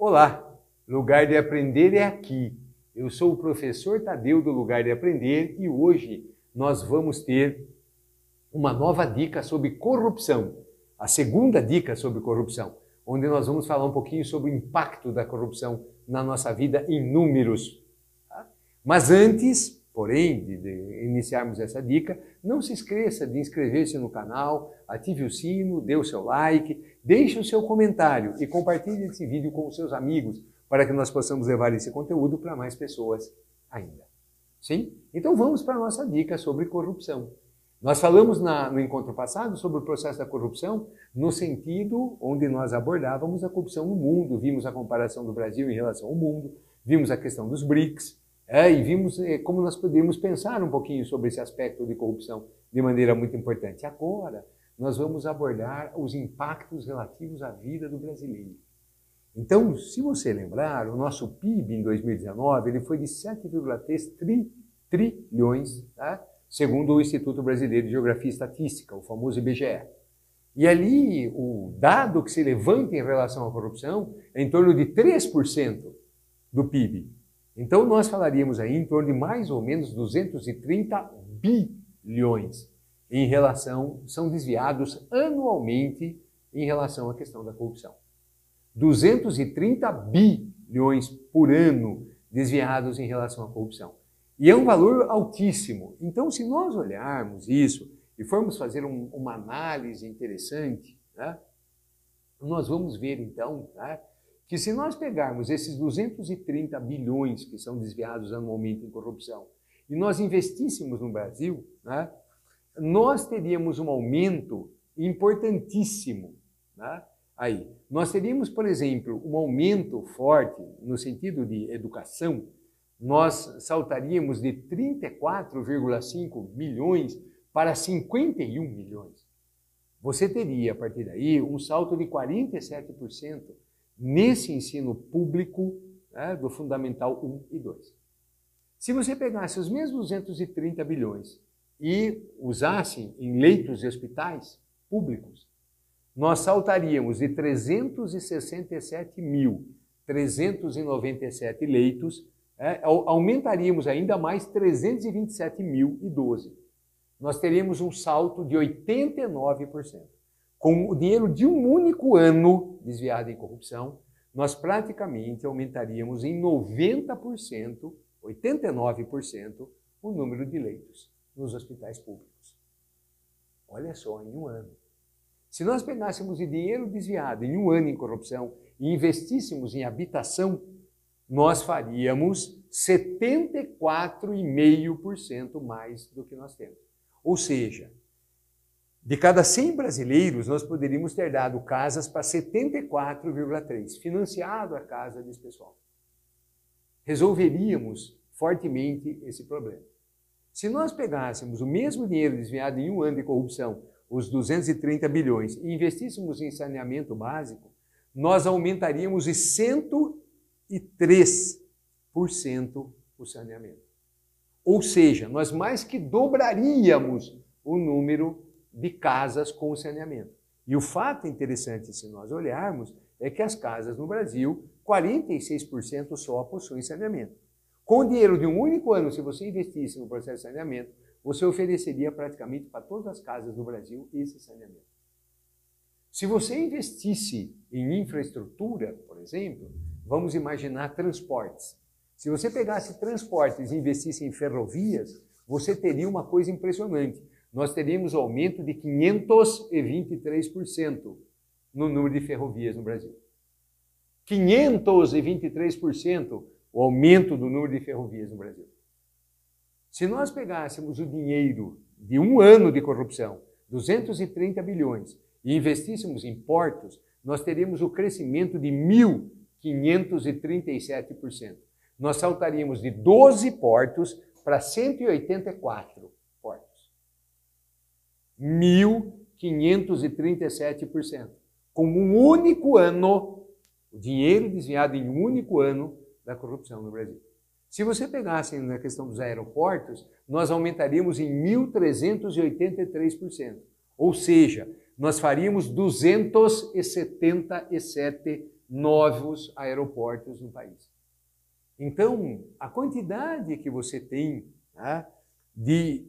Olá, lugar de aprender é aqui. Eu sou o professor Tadeu do Lugar de Aprender e hoje nós vamos ter uma nova dica sobre corrupção. A segunda dica sobre corrupção, onde nós vamos falar um pouquinho sobre o impacto da corrupção na nossa vida em números. Tá? Mas antes, porém, de, de, iniciarmos essa dica, não se esqueça de inscrever-se no canal, ative o sino, dê o seu like, deixe o seu comentário e compartilhe esse vídeo com os seus amigos para que nós possamos levar esse conteúdo para mais pessoas ainda. Sim? Então vamos para a nossa dica sobre corrupção. Nós falamos na, no encontro passado sobre o processo da corrupção no sentido onde nós abordávamos a corrupção no mundo, vimos a comparação do Brasil em relação ao mundo, vimos a questão dos BRICS, é, e vimos é, como nós poderíamos pensar um pouquinho sobre esse aspecto de corrupção de maneira muito importante. Agora, nós vamos abordar os impactos relativos à vida do brasileiro. Então, se você lembrar, o nosso PIB em 2019 ele foi de 7,3 tri, trilhões, tá? segundo o Instituto Brasileiro de Geografia e Estatística, o famoso IBGE. E ali, o dado que se levanta em relação à corrupção é em torno de 3% do PIB. Então nós falaríamos aí em torno de mais ou menos 230 bilhões em relação, são desviados anualmente em relação à questão da corrupção. 230 bilhões por ano desviados em relação à corrupção. E é um valor altíssimo. Então, se nós olharmos isso e formos fazer um, uma análise interessante, né, nós vamos ver então né, que se nós pegarmos esses 230 bilhões que são desviados anualmente em corrupção e nós investíssemos no Brasil, né, nós teríamos um aumento importantíssimo. Né? Aí, nós teríamos, por exemplo, um aumento forte no sentido de educação, nós saltaríamos de 34,5 milhões para 51 milhões. Você teria, a partir daí, um salto de 47% nesse ensino público né, do Fundamental 1 e 2. Se você pegasse os mesmos 230 bilhões e usasse em leitos de hospitais públicos, nós saltaríamos de 367.397 leitos, é, aumentaríamos ainda mais 327.012. Nós teríamos um salto de 89% com o dinheiro de um único ano desviado em corrupção, nós praticamente aumentaríamos em 90%, 89% o número de leitos nos hospitais públicos. Olha só, em um ano. Se nós pegássemos o dinheiro desviado em um ano em corrupção e investíssemos em habitação, nós faríamos 74,5% mais do que nós temos. Ou seja, de cada 100 brasileiros, nós poderíamos ter dado casas para 74,3, financiado a casa desse pessoal. Resolveríamos fortemente esse problema. Se nós pegássemos o mesmo dinheiro desviado em um ano de corrupção, os 230 bilhões, e investíssemos em saneamento básico, nós aumentaríamos em 103% o saneamento. Ou seja, nós mais que dobraríamos o número de casas com saneamento. E o fato interessante, se nós olharmos, é que as casas no Brasil, 46% só possuem saneamento. Com o dinheiro de um único ano, se você investisse no processo de saneamento, você ofereceria praticamente para todas as casas do Brasil esse saneamento. Se você investisse em infraestrutura, por exemplo, vamos imaginar transportes. Se você pegasse transportes e investisse em ferrovias, você teria uma coisa impressionante nós teríamos aumento de 523% no número de ferrovias no Brasil. 523% o aumento do número de ferrovias no Brasil. Se nós pegássemos o dinheiro de um ano de corrupção, 230 bilhões, e investíssemos em portos, nós teríamos o crescimento de 1.537%. Nós saltaríamos de 12 portos para 184 1.537%. Com um único ano, o dinheiro desviado em um único ano da corrupção no Brasil. Se você pegasse na questão dos aeroportos, nós aumentaríamos em 1.383%. Ou seja, nós faríamos 277 novos aeroportos no país. Então, a quantidade que você tem né, de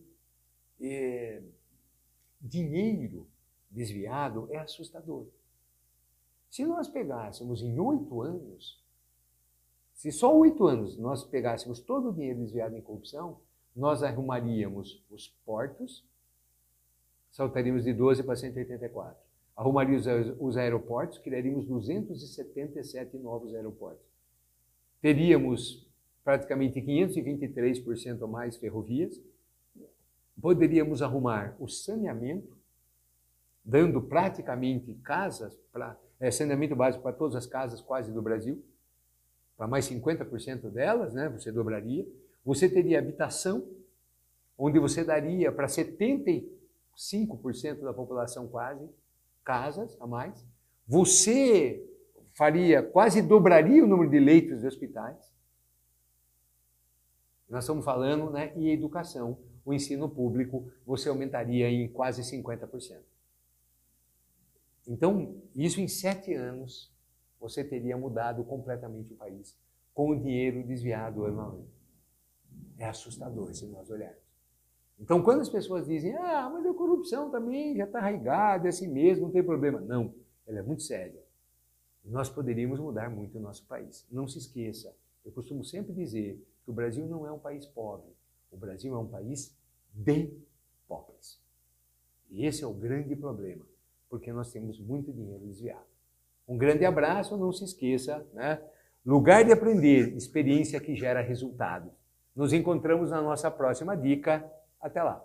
é, dinheiro desviado é assustador. Se nós pegássemos em oito anos, se só oito anos nós pegássemos todo o dinheiro desviado em corrupção, nós arrumaríamos os portos, saltaríamos de 12 para 184. Arrumaríamos os aeroportos, criaríamos 277 novos aeroportos. Teríamos praticamente 523% a mais ferrovias. Poderíamos arrumar o saneamento, dando praticamente casas, para é, saneamento básico para todas as casas quase do Brasil, para mais 50% delas, né, você dobraria. Você teria habitação, onde você daria para 75% da população quase casas a mais. Você faria, quase dobraria o número de leitos de hospitais. Nós estamos falando né, em educação, o ensino público, você aumentaria em quase 50%. Então, isso em sete anos, você teria mudado completamente o país, com o dinheiro desviado anualmente. É assustador se nós olharmos. Então, quando as pessoas dizem, ah, mas a corrupção também já está arraigada, é assim mesmo, não tem problema. Não, ela é muito séria. Nós poderíamos mudar muito o nosso país. Não se esqueça, eu costumo sempre dizer que o Brasil não é um país pobre. O Brasil é um país de pobres. E esse é o grande problema, porque nós temos muito dinheiro desviado. Um grande abraço, não se esqueça, né? Lugar de aprender, experiência que gera resultado. Nos encontramos na nossa próxima dica. Até lá.